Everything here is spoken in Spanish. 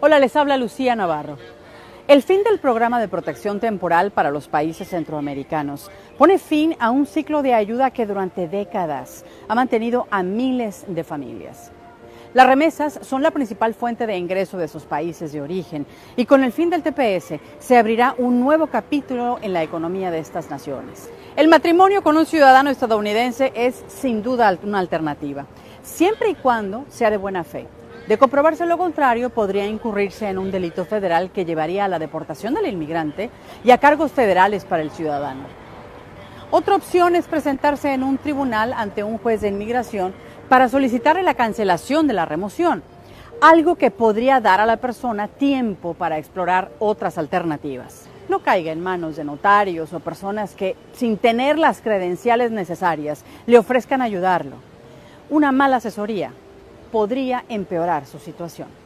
Hola, les habla Lucía Navarro. El fin del programa de protección temporal para los países centroamericanos pone fin a un ciclo de ayuda que durante décadas ha mantenido a miles de familias. Las remesas son la principal fuente de ingreso de sus países de origen y con el fin del TPS se abrirá un nuevo capítulo en la economía de estas naciones. El matrimonio con un ciudadano estadounidense es sin duda una alternativa, siempre y cuando sea de buena fe. De comprobarse lo contrario, podría incurrirse en un delito federal que llevaría a la deportación del inmigrante y a cargos federales para el ciudadano. Otra opción es presentarse en un tribunal ante un juez de inmigración para solicitarle la cancelación de la remoción, algo que podría dar a la persona tiempo para explorar otras alternativas. No caiga en manos de notarios o personas que, sin tener las credenciales necesarias, le ofrezcan ayudarlo. Una mala asesoría podría empeorar su situación.